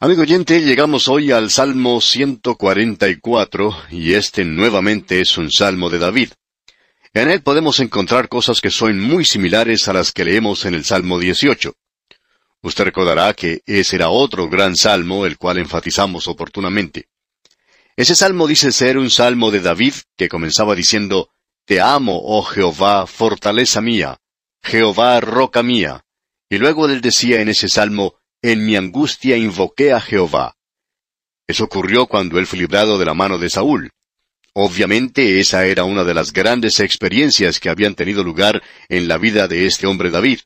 Amigo oyente, llegamos hoy al Salmo 144 y este nuevamente es un Salmo de David. En él podemos encontrar cosas que son muy similares a las que leemos en el Salmo 18. Usted recordará que ese era otro gran salmo, el cual enfatizamos oportunamente. Ese salmo dice ser un salmo de David que comenzaba diciendo, Te amo, oh Jehová, fortaleza mía, Jehová, roca mía. Y luego él decía en ese salmo, En mi angustia invoqué a Jehová. Eso ocurrió cuando él fue librado de la mano de Saúl. Obviamente esa era una de las grandes experiencias que habían tenido lugar en la vida de este hombre David.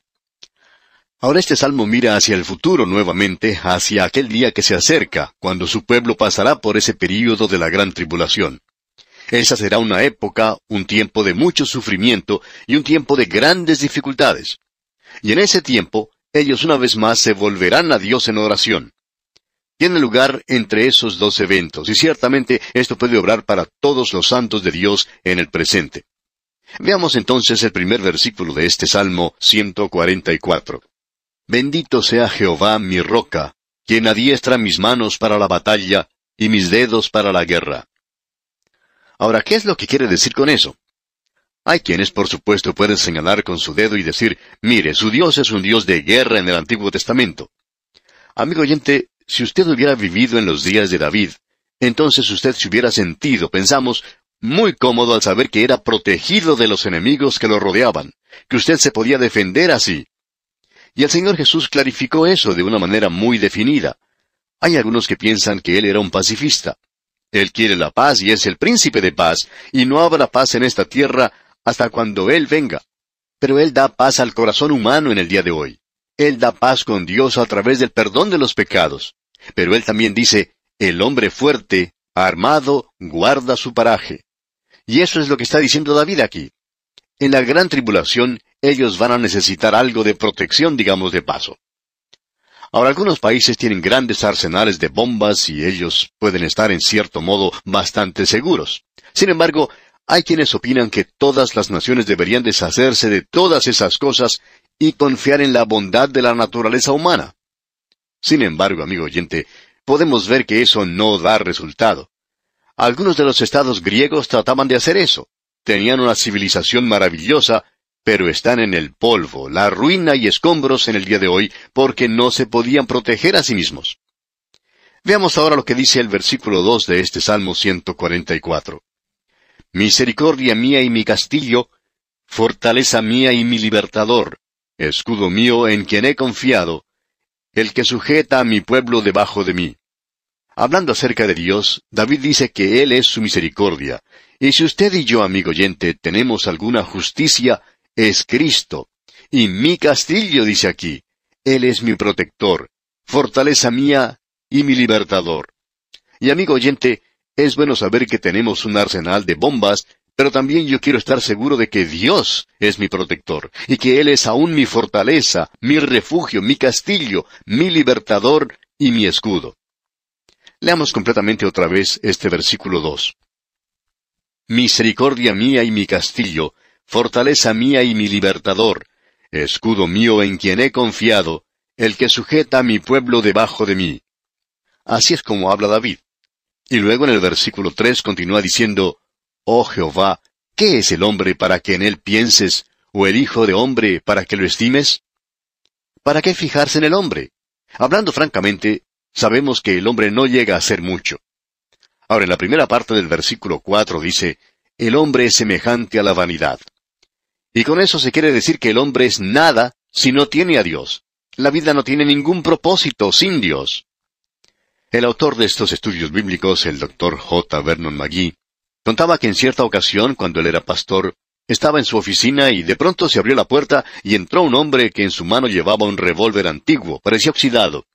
Ahora este salmo mira hacia el futuro nuevamente, hacia aquel día que se acerca, cuando su pueblo pasará por ese período de la gran tribulación. Esa será una época, un tiempo de mucho sufrimiento y un tiempo de grandes dificultades. Y en ese tiempo, ellos una vez más se volverán a Dios en oración tiene lugar entre esos dos eventos, y ciertamente esto puede obrar para todos los santos de Dios en el presente. Veamos entonces el primer versículo de este Salmo 144. Bendito sea Jehová mi roca, quien adiestra mis manos para la batalla y mis dedos para la guerra. Ahora, ¿qué es lo que quiere decir con eso? Hay quienes, por supuesto, pueden señalar con su dedo y decir, mire, su Dios es un Dios de guerra en el Antiguo Testamento. Amigo oyente, si usted hubiera vivido en los días de David, entonces usted se hubiera sentido, pensamos, muy cómodo al saber que era protegido de los enemigos que lo rodeaban, que usted se podía defender así. Y el Señor Jesús clarificó eso de una manera muy definida. Hay algunos que piensan que Él era un pacifista. Él quiere la paz y es el príncipe de paz, y no habrá paz en esta tierra hasta cuando Él venga. Pero Él da paz al corazón humano en el día de hoy. Él da paz con Dios a través del perdón de los pecados. Pero Él también dice, el hombre fuerte, armado, guarda su paraje. Y eso es lo que está diciendo David aquí. En la gran tribulación, ellos van a necesitar algo de protección, digamos de paso. Ahora, algunos países tienen grandes arsenales de bombas y ellos pueden estar en cierto modo bastante seguros. Sin embargo, hay quienes opinan que todas las naciones deberían deshacerse de todas esas cosas y confiar en la bondad de la naturaleza humana. Sin embargo, amigo oyente, podemos ver que eso no da resultado. Algunos de los estados griegos trataban de hacer eso. Tenían una civilización maravillosa, pero están en el polvo, la ruina y escombros en el día de hoy, porque no se podían proteger a sí mismos. Veamos ahora lo que dice el versículo 2 de este Salmo 144. Misericordia mía y mi castillo, fortaleza mía y mi libertador, escudo mío en quien he confiado, el que sujeta a mi pueblo debajo de mí. Hablando acerca de Dios, David dice que Él es su misericordia, y si usted y yo, amigo oyente, tenemos alguna justicia, es Cristo. Y mi castillo, dice aquí, Él es mi protector, fortaleza mía y mi libertador. Y amigo oyente, es bueno saber que tenemos un arsenal de bombas pero también yo quiero estar seguro de que Dios es mi protector, y que Él es aún mi fortaleza, mi refugio, mi castillo, mi libertador y mi escudo. Leamos completamente otra vez este versículo 2. Misericordia mía y mi castillo, fortaleza mía y mi libertador, escudo mío en quien he confiado, el que sujeta a mi pueblo debajo de mí. Así es como habla David. Y luego en el versículo 3 continúa diciendo, Oh Jehová, ¿qué es el hombre para que en él pienses, o el hijo de hombre para que lo estimes? ¿Para qué fijarse en el hombre? Hablando francamente, sabemos que el hombre no llega a ser mucho. Ahora, en la primera parte del versículo cuatro dice, el hombre es semejante a la vanidad. Y con eso se quiere decir que el hombre es nada si no tiene a Dios. La vida no tiene ningún propósito sin Dios. El autor de estos estudios bíblicos, el doctor J. Vernon McGee, Contaba que en cierta ocasión, cuando él era pastor, estaba en su oficina y de pronto se abrió la puerta y entró un hombre que en su mano llevaba un revólver antiguo, parecía oxidado.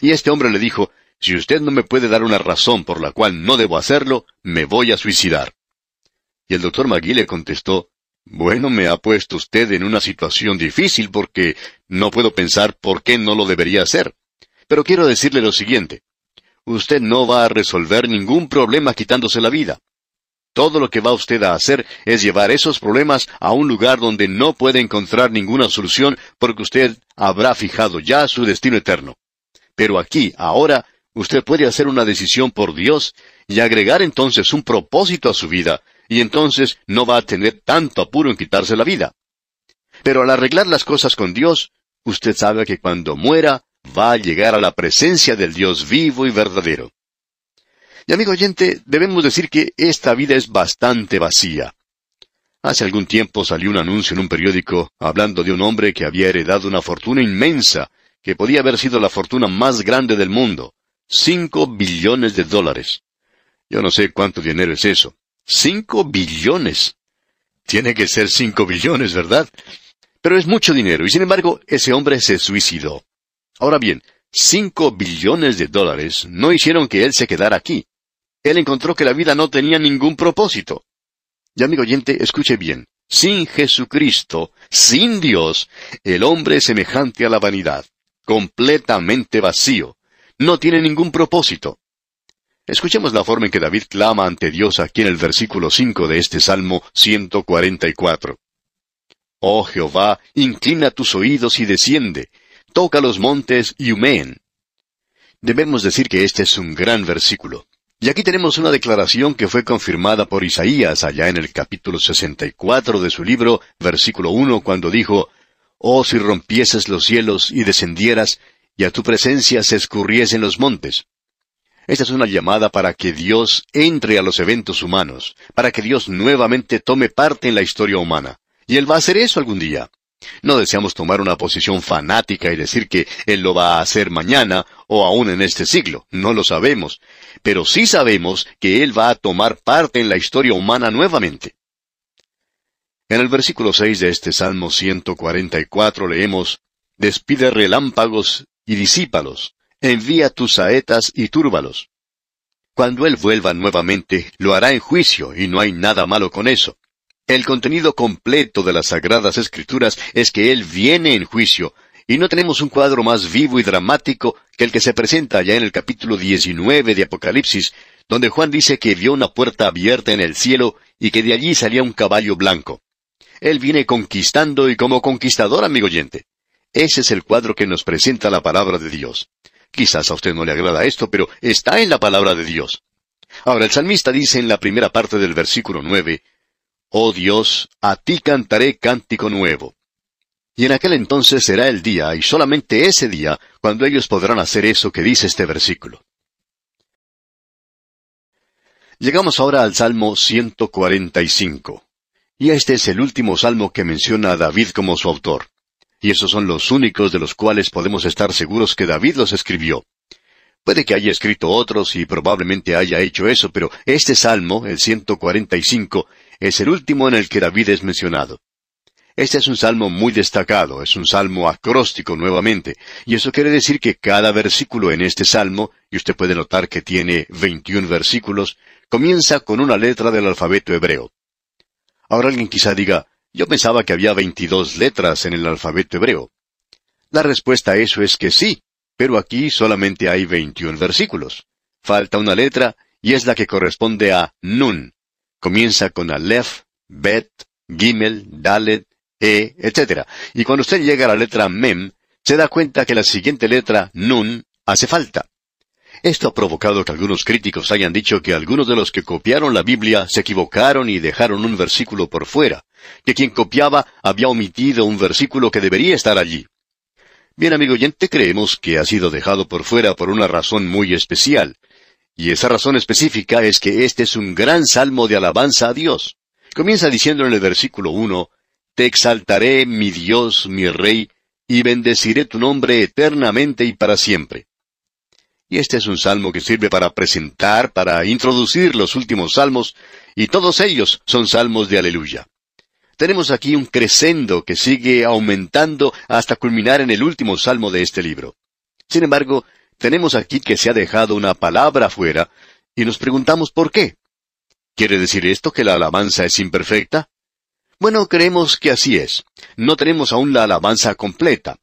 Y este hombre le dijo, si usted no me puede dar una razón por la cual no debo hacerlo, me voy a suicidar. Y el doctor Magui le contestó, bueno, me ha puesto usted en una situación difícil porque no puedo pensar por qué no lo debería hacer. Pero quiero decirle lo siguiente. Usted no va a resolver ningún problema quitándose la vida. Todo lo que va usted a hacer es llevar esos problemas a un lugar donde no puede encontrar ninguna solución porque usted habrá fijado ya su destino eterno. Pero aquí, ahora, Usted puede hacer una decisión por Dios y agregar entonces un propósito a su vida, y entonces no va a tener tanto apuro en quitarse la vida. Pero al arreglar las cosas con Dios, usted sabe que cuando muera va a llegar a la presencia del Dios vivo y verdadero. Y amigo oyente, debemos decir que esta vida es bastante vacía. Hace algún tiempo salió un anuncio en un periódico hablando de un hombre que había heredado una fortuna inmensa, que podía haber sido la fortuna más grande del mundo. Cinco billones de dólares. Yo no sé cuánto dinero es eso. Cinco billones. Tiene que ser cinco billones, ¿verdad? Pero es mucho dinero, y sin embargo, ese hombre se suicidó. Ahora bien, cinco billones de dólares no hicieron que él se quedara aquí. Él encontró que la vida no tenía ningún propósito. Y amigo oyente, escuche bien. Sin Jesucristo, sin Dios, el hombre es semejante a la vanidad, completamente vacío. No tiene ningún propósito. Escuchemos la forma en que David clama ante Dios aquí en el versículo 5 de este Salmo 144. Oh Jehová, inclina tus oídos y desciende, toca los montes y humeen. Debemos decir que este es un gran versículo. Y aquí tenemos una declaración que fue confirmada por Isaías allá en el capítulo 64 de su libro, versículo 1, cuando dijo, Oh si rompieses los cielos y descendieras, y a tu presencia se escurriesen los montes. Esta es una llamada para que Dios entre a los eventos humanos, para que Dios nuevamente tome parte en la historia humana. Y Él va a hacer eso algún día. No deseamos tomar una posición fanática y decir que Él lo va a hacer mañana o aún en este siglo. No lo sabemos. Pero sí sabemos que Él va a tomar parte en la historia humana nuevamente. En el versículo 6 de este Salmo 144 leemos, Despide relámpagos y disípalos, envía tus saetas y túrbalos. Cuando Él vuelva nuevamente, lo hará en juicio, y no hay nada malo con eso. El contenido completo de las Sagradas Escrituras es que Él viene en juicio, y no tenemos un cuadro más vivo y dramático que el que se presenta ya en el capítulo 19 de Apocalipsis, donde Juan dice que vio una puerta abierta en el cielo y que de allí salía un caballo blanco. Él viene conquistando y como conquistador, amigo oyente. Ese es el cuadro que nos presenta la palabra de Dios. Quizás a usted no le agrada esto, pero está en la palabra de Dios. Ahora el salmista dice en la primera parte del versículo nueve, Oh Dios, a ti cantaré cántico nuevo. Y en aquel entonces será el día, y solamente ese día, cuando ellos podrán hacer eso que dice este versículo. Llegamos ahora al Salmo 145. Y este es el último salmo que menciona a David como su autor y esos son los únicos de los cuales podemos estar seguros que David los escribió. Puede que haya escrito otros y probablemente haya hecho eso, pero este salmo, el 145, es el último en el que David es mencionado. Este es un salmo muy destacado, es un salmo acróstico nuevamente, y eso quiere decir que cada versículo en este salmo, y usted puede notar que tiene 21 versículos, comienza con una letra del alfabeto hebreo. Ahora alguien quizá diga, yo pensaba que había veintidós letras en el alfabeto hebreo. La respuesta a eso es que sí, pero aquí solamente hay veintiún versículos. Falta una letra y es la que corresponde a Nun. Comienza con Aleph, Bet, Gimel, Dalet, E, etc. Y cuando usted llega a la letra Mem, se da cuenta que la siguiente letra, Nun, hace falta. Esto ha provocado que algunos críticos hayan dicho que algunos de los que copiaron la Biblia se equivocaron y dejaron un versículo por fuera, que quien copiaba había omitido un versículo que debería estar allí. Bien, amigo oyente, creemos que ha sido dejado por fuera por una razón muy especial, y esa razón específica es que este es un gran salmo de alabanza a Dios. Comienza diciendo en el versículo uno, Te exaltaré, mi Dios, mi Rey, y bendeciré tu nombre eternamente y para siempre. Y este es un salmo que sirve para presentar, para introducir los últimos salmos, y todos ellos son salmos de aleluya. Tenemos aquí un crescendo que sigue aumentando hasta culminar en el último salmo de este libro. Sin embargo, tenemos aquí que se ha dejado una palabra fuera, y nos preguntamos por qué. ¿Quiere decir esto que la alabanza es imperfecta? Bueno, creemos que así es. No tenemos aún la alabanza completa.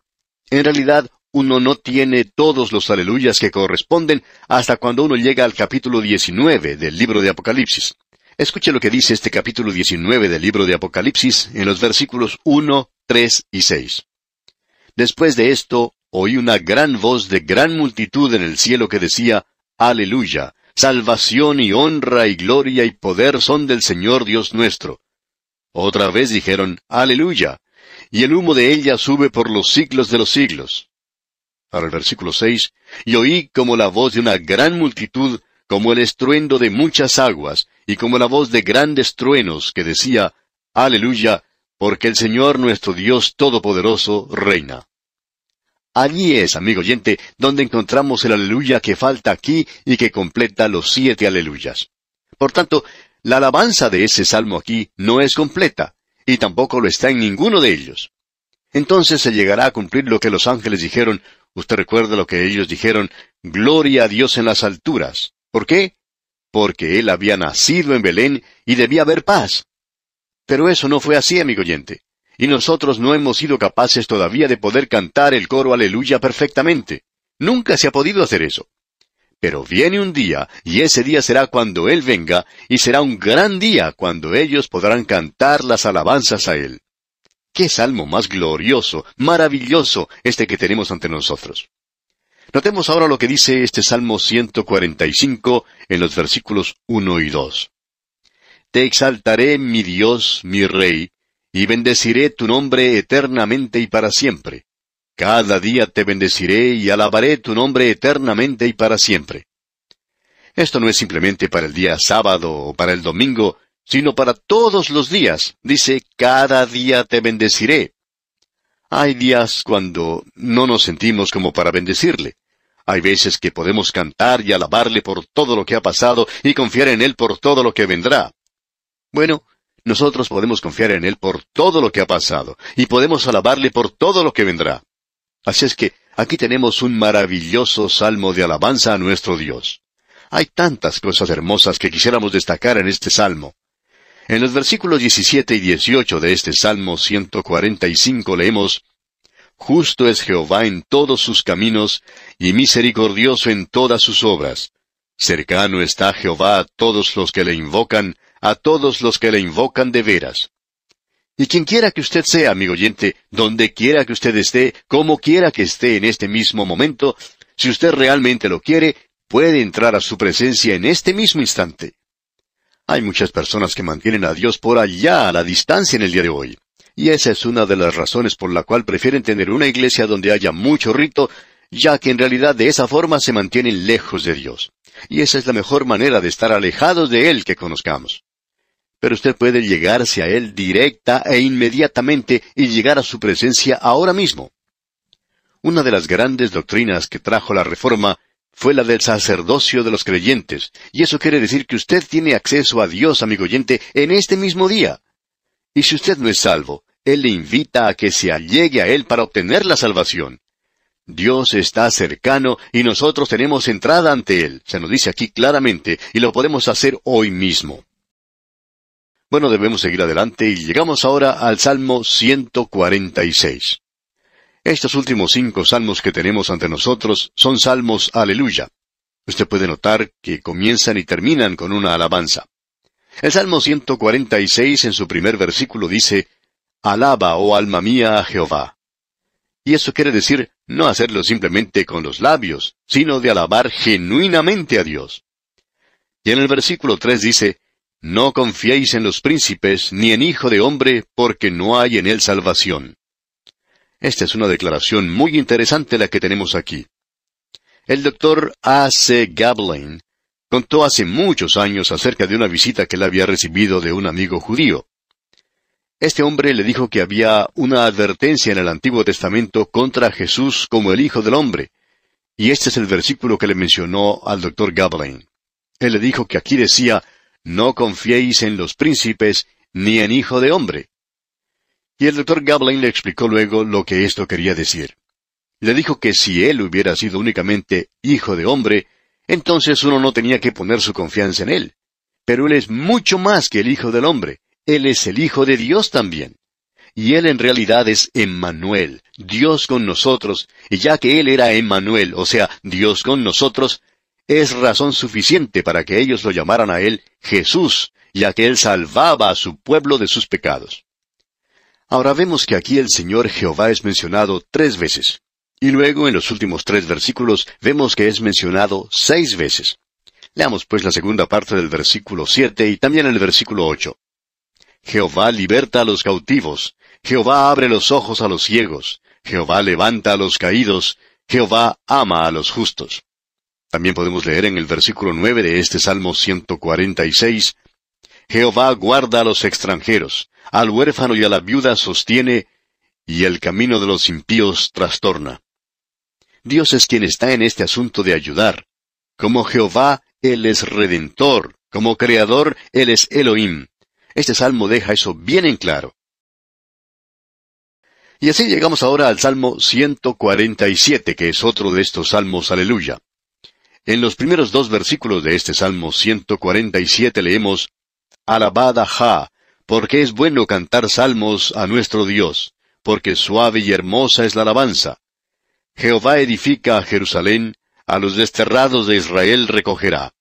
En realidad, uno no tiene todos los aleluyas que corresponden hasta cuando uno llega al capítulo 19 del libro de Apocalipsis. Escuche lo que dice este capítulo 19 del libro de Apocalipsis en los versículos 1, 3 y 6. Después de esto, oí una gran voz de gran multitud en el cielo que decía, Aleluya, salvación y honra y gloria y poder son del Señor Dios nuestro. Otra vez dijeron, Aleluya, y el humo de ella sube por los siglos de los siglos. Para el versículo seis, y oí como la voz de una gran multitud, como el estruendo de muchas aguas, y como la voz de grandes truenos, que decía, Aleluya, porque el Señor nuestro Dios Todopoderoso reina. Allí es, amigo oyente, donde encontramos el aleluya que falta aquí y que completa los siete aleluyas. Por tanto, la alabanza de ese salmo aquí no es completa, y tampoco lo está en ninguno de ellos. Entonces se llegará a cumplir lo que los ángeles dijeron, usted recuerda lo que ellos dijeron, Gloria a Dios en las alturas. ¿Por qué? Porque él había nacido en Belén y debía haber paz. Pero eso no fue así, amigo oyente. Y nosotros no hemos sido capaces todavía de poder cantar el coro aleluya perfectamente. Nunca se ha podido hacer eso. Pero viene un día, y ese día será cuando Él venga, y será un gran día cuando ellos podrán cantar las alabanzas a Él. Qué salmo más glorioso, maravilloso este que tenemos ante nosotros. Notemos ahora lo que dice este Salmo 145 en los versículos 1 y 2. Te exaltaré, mi Dios, mi Rey, y bendeciré tu nombre eternamente y para siempre. Cada día te bendeciré y alabaré tu nombre eternamente y para siempre. Esto no es simplemente para el día sábado o para el domingo, sino para todos los días. Dice, cada día te bendeciré. Hay días cuando no nos sentimos como para bendecirle. Hay veces que podemos cantar y alabarle por todo lo que ha pasado y confiar en Él por todo lo que vendrá. Bueno, nosotros podemos confiar en Él por todo lo que ha pasado y podemos alabarle por todo lo que vendrá. Así es que aquí tenemos un maravilloso salmo de alabanza a nuestro Dios. Hay tantas cosas hermosas que quisiéramos destacar en este salmo. En los versículos 17 y 18 de este Salmo 145 leemos, Justo es Jehová en todos sus caminos, y misericordioso en todas sus obras. Cercano está Jehová a todos los que le invocan, a todos los que le invocan de veras. Y quien quiera que usted sea, amigo oyente, donde quiera que usted esté, como quiera que esté en este mismo momento, si usted realmente lo quiere, puede entrar a su presencia en este mismo instante. Hay muchas personas que mantienen a Dios por allá a la distancia en el día de hoy. Y esa es una de las razones por la cual prefieren tener una iglesia donde haya mucho rito, ya que en realidad de esa forma se mantienen lejos de Dios. Y esa es la mejor manera de estar alejados de Él que conozcamos pero usted puede llegarse a Él directa e inmediatamente y llegar a su presencia ahora mismo. Una de las grandes doctrinas que trajo la Reforma fue la del sacerdocio de los creyentes, y eso quiere decir que usted tiene acceso a Dios, amigo oyente, en este mismo día. Y si usted no es salvo, Él le invita a que se allegue a Él para obtener la salvación. Dios está cercano y nosotros tenemos entrada ante Él, se nos dice aquí claramente, y lo podemos hacer hoy mismo. Bueno, debemos seguir adelante y llegamos ahora al Salmo 146. Estos últimos cinco salmos que tenemos ante nosotros son salmos aleluya. Usted puede notar que comienzan y terminan con una alabanza. El Salmo 146 en su primer versículo dice, Alaba, oh alma mía, a Jehová. Y eso quiere decir no hacerlo simplemente con los labios, sino de alabar genuinamente a Dios. Y en el versículo 3 dice, no confiéis en los príncipes, ni en hijo de hombre, porque no hay en él salvación. Esta es una declaración muy interesante la que tenemos aquí. El doctor A. C. Gablin contó hace muchos años acerca de una visita que él había recibido de un amigo judío. Este hombre le dijo que había una advertencia en el Antiguo Testamento contra Jesús como el Hijo del Hombre, y este es el versículo que le mencionó al doctor Gablin. Él le dijo que aquí decía, no confiéis en los príncipes, ni en hijo de hombre. Y el doctor Gablin le explicó luego lo que esto quería decir. Le dijo que si él hubiera sido únicamente hijo de hombre, entonces uno no tenía que poner su confianza en él. Pero él es mucho más que el hijo del hombre. Él es el hijo de Dios también. Y él en realidad es Emmanuel, Dios con nosotros, y ya que él era Emmanuel, o sea, Dios con nosotros, es razón suficiente para que ellos lo llamaran a él Jesús, ya que él salvaba a su pueblo de sus pecados. Ahora vemos que aquí el Señor Jehová es mencionado tres veces. Y luego en los últimos tres versículos vemos que es mencionado seis veces. Leamos pues la segunda parte del versículo siete y también el versículo ocho. Jehová liberta a los cautivos, Jehová abre los ojos a los ciegos, Jehová levanta a los caídos, Jehová ama a los justos. También podemos leer en el versículo nueve de este Salmo 146, Jehová guarda a los extranjeros, al huérfano y a la viuda sostiene, y el camino de los impíos trastorna. Dios es quien está en este asunto de ayudar. Como Jehová, Él es redentor, como creador, Él es Elohim. Este salmo deja eso bien en claro. Y así llegamos ahora al Salmo 147, que es otro de estos salmos, aleluya. En los primeros dos versículos de este Salmo 147 leemos, Alabad a Jah, porque es bueno cantar salmos a nuestro Dios, porque suave y hermosa es la alabanza. Jehová edifica a Jerusalén, a los desterrados de Israel recogerá.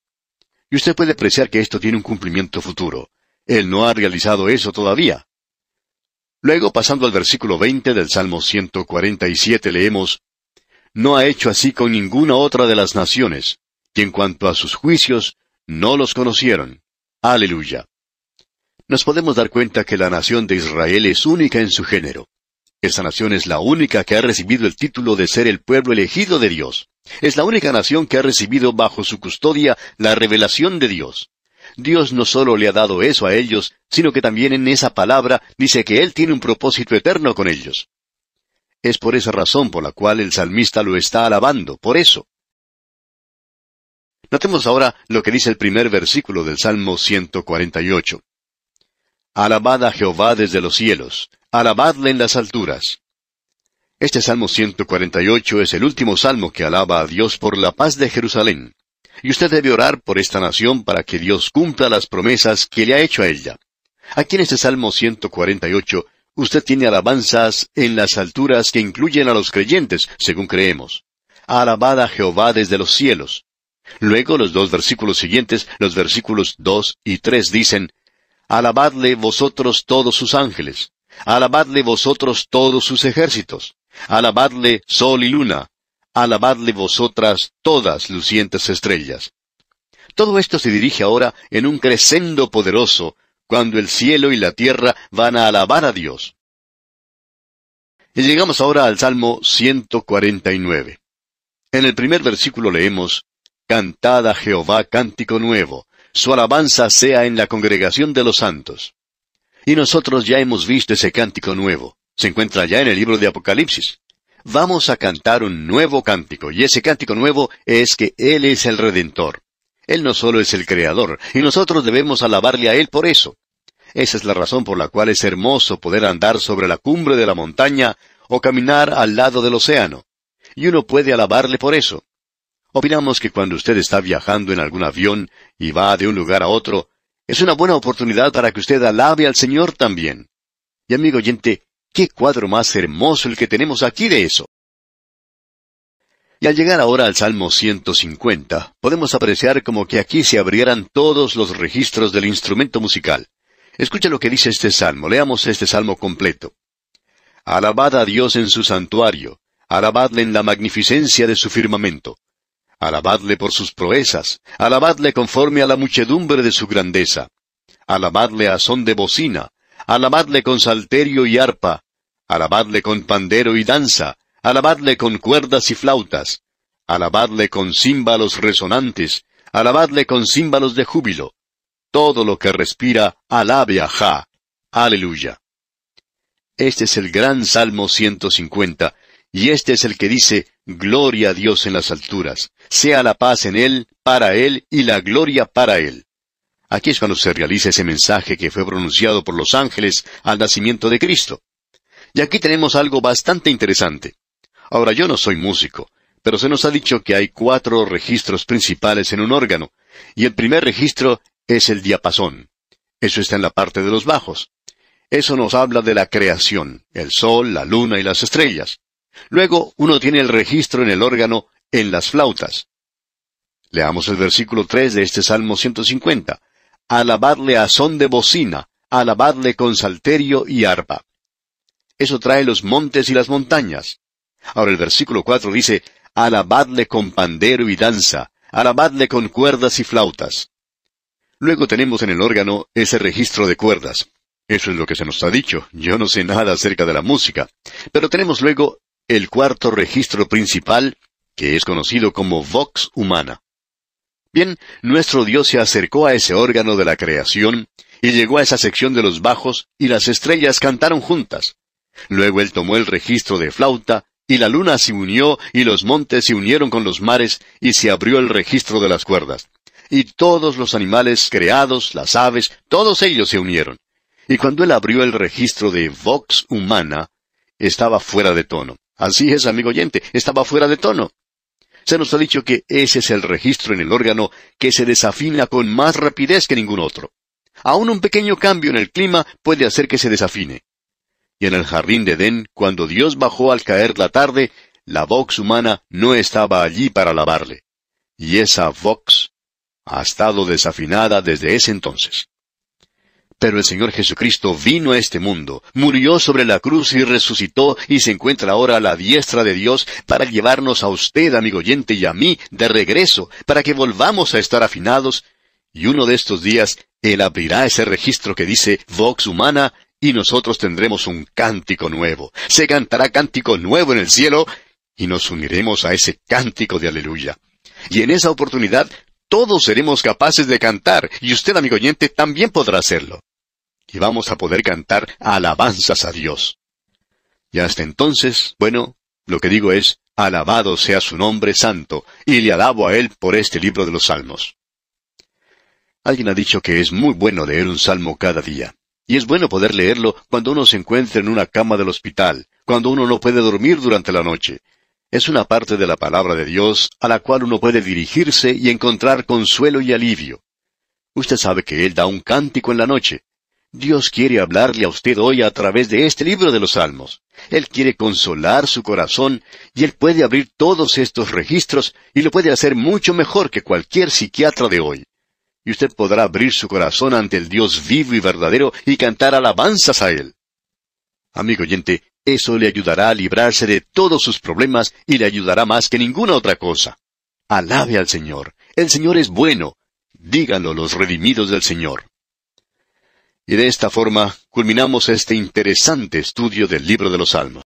Y usted puede apreciar que esto tiene un cumplimiento futuro. Él no ha realizado eso todavía. Luego, pasando al versículo 20 del Salmo 147, leemos, No ha hecho así con ninguna otra de las naciones, y en cuanto a sus juicios, no los conocieron. Aleluya. Nos podemos dar cuenta que la nación de Israel es única en su género. Esa nación es la única que ha recibido el título de ser el pueblo elegido de Dios. Es la única nación que ha recibido bajo su custodia la revelación de Dios. Dios no solo le ha dado eso a ellos, sino que también en esa palabra dice que Él tiene un propósito eterno con ellos. Es por esa razón por la cual el salmista lo está alabando, por eso. Notemos ahora lo que dice el primer versículo del Salmo 148. Alabad a Jehová desde los cielos, alabadle en las alturas. Este Salmo 148 es el último salmo que alaba a Dios por la paz de Jerusalén. Y usted debe orar por esta nación para que Dios cumpla las promesas que le ha hecho a ella. Aquí en este Salmo 148, usted tiene alabanzas en las alturas que incluyen a los creyentes, según creemos. Alabad a Jehová desde los cielos. Luego los dos versículos siguientes, los versículos dos y tres dicen, Alabadle vosotros todos sus ángeles. Alabadle vosotros todos sus ejércitos. Alabadle sol y luna alabadle vosotras todas lucientes estrellas. Todo esto se dirige ahora en un crescendo poderoso, cuando el cielo y la tierra van a alabar a Dios. Y llegamos ahora al Salmo 149. En el primer versículo leemos, Cantad a Jehová cántico nuevo, su alabanza sea en la congregación de los santos. Y nosotros ya hemos visto ese cántico nuevo. Se encuentra ya en el libro de Apocalipsis vamos a cantar un nuevo cántico, y ese cántico nuevo es que Él es el Redentor. Él no solo es el Creador, y nosotros debemos alabarle a Él por eso. Esa es la razón por la cual es hermoso poder andar sobre la cumbre de la montaña o caminar al lado del océano. Y uno puede alabarle por eso. Opinamos que cuando usted está viajando en algún avión y va de un lugar a otro, es una buena oportunidad para que usted alabe al Señor también. Y amigo oyente, Qué cuadro más hermoso el que tenemos aquí de eso. Y al llegar ahora al Salmo 150, podemos apreciar como que aquí se abrieran todos los registros del instrumento musical. Escucha lo que dice este salmo, leamos este salmo completo. Alabad a Dios en su santuario, alabadle en la magnificencia de su firmamento. Alabadle por sus proezas, alabadle conforme a la muchedumbre de su grandeza. Alabadle a son de bocina, alabadle con salterio y arpa, alabadle con pandero y danza, alabadle con cuerdas y flautas, alabadle con címbalos resonantes, alabadle con címbalos de júbilo. Todo lo que respira, alabe a Jah. Aleluya. Este es el gran Salmo 150, y este es el que dice, Gloria a Dios en las alturas, sea la paz en Él, para Él, y la gloria para Él. Aquí es cuando se realiza ese mensaje que fue pronunciado por los ángeles al nacimiento de Cristo. Y aquí tenemos algo bastante interesante. Ahora yo no soy músico, pero se nos ha dicho que hay cuatro registros principales en un órgano, y el primer registro es el diapasón. Eso está en la parte de los bajos. Eso nos habla de la creación, el sol, la luna y las estrellas. Luego uno tiene el registro en el órgano en las flautas. Leamos el versículo 3 de este Salmo 150 alabadle a son de bocina, alabadle con salterio y arpa. Eso trae los montes y las montañas. Ahora el versículo cuatro dice, Alabadle con pandero y danza, alabadle con cuerdas y flautas. Luego tenemos en el órgano ese registro de cuerdas. Eso es lo que se nos ha dicho. Yo no sé nada acerca de la música. Pero tenemos luego el cuarto registro principal, que es conocido como vox humana. Bien, nuestro Dios se acercó a ese órgano de la creación y llegó a esa sección de los bajos y las estrellas cantaron juntas. Luego él tomó el registro de flauta y la luna se unió y los montes se unieron con los mares y se abrió el registro de las cuerdas. Y todos los animales creados, las aves, todos ellos se unieron. Y cuando él abrió el registro de vox humana, estaba fuera de tono. Así es, amigo oyente, estaba fuera de tono. Se nos ha dicho que ese es el registro en el órgano que se desafina con más rapidez que ningún otro. Aún un pequeño cambio en el clima puede hacer que se desafine. Y en el jardín de Edén, cuando Dios bajó al caer la tarde, la vox humana no estaba allí para alabarle. Y esa vox ha estado desafinada desde ese entonces. Pero el Señor Jesucristo vino a este mundo, murió sobre la cruz y resucitó y se encuentra ahora a la diestra de Dios para llevarnos a usted, amigo oyente, y a mí de regreso, para que volvamos a estar afinados, y uno de estos días Él abrirá ese registro que dice Vox Humana y nosotros tendremos un cántico nuevo. Se cantará cántico nuevo en el cielo y nos uniremos a ese cántico de aleluya. Y en esa oportunidad todos seremos capaces de cantar, y usted, amigo oyente, también podrá hacerlo y vamos a poder cantar alabanzas a Dios. Y hasta entonces, bueno, lo que digo es, alabado sea su nombre santo, y le alabo a Él por este libro de los Salmos. Alguien ha dicho que es muy bueno leer un salmo cada día. Y es bueno poder leerlo cuando uno se encuentra en una cama del hospital, cuando uno no puede dormir durante la noche. Es una parte de la palabra de Dios a la cual uno puede dirigirse y encontrar consuelo y alivio. Usted sabe que Él da un cántico en la noche, Dios quiere hablarle a usted hoy a través de este libro de los Salmos. Él quiere consolar su corazón y Él puede abrir todos estos registros y lo puede hacer mucho mejor que cualquier psiquiatra de hoy. Y usted podrá abrir su corazón ante el Dios vivo y verdadero y cantar alabanzas a Él. Amigo oyente, eso le ayudará a librarse de todos sus problemas y le ayudará más que ninguna otra cosa. Alabe al Señor. El Señor es bueno. Díganlo los redimidos del Señor. Y de esta forma culminamos este interesante estudio del libro de los Salmos.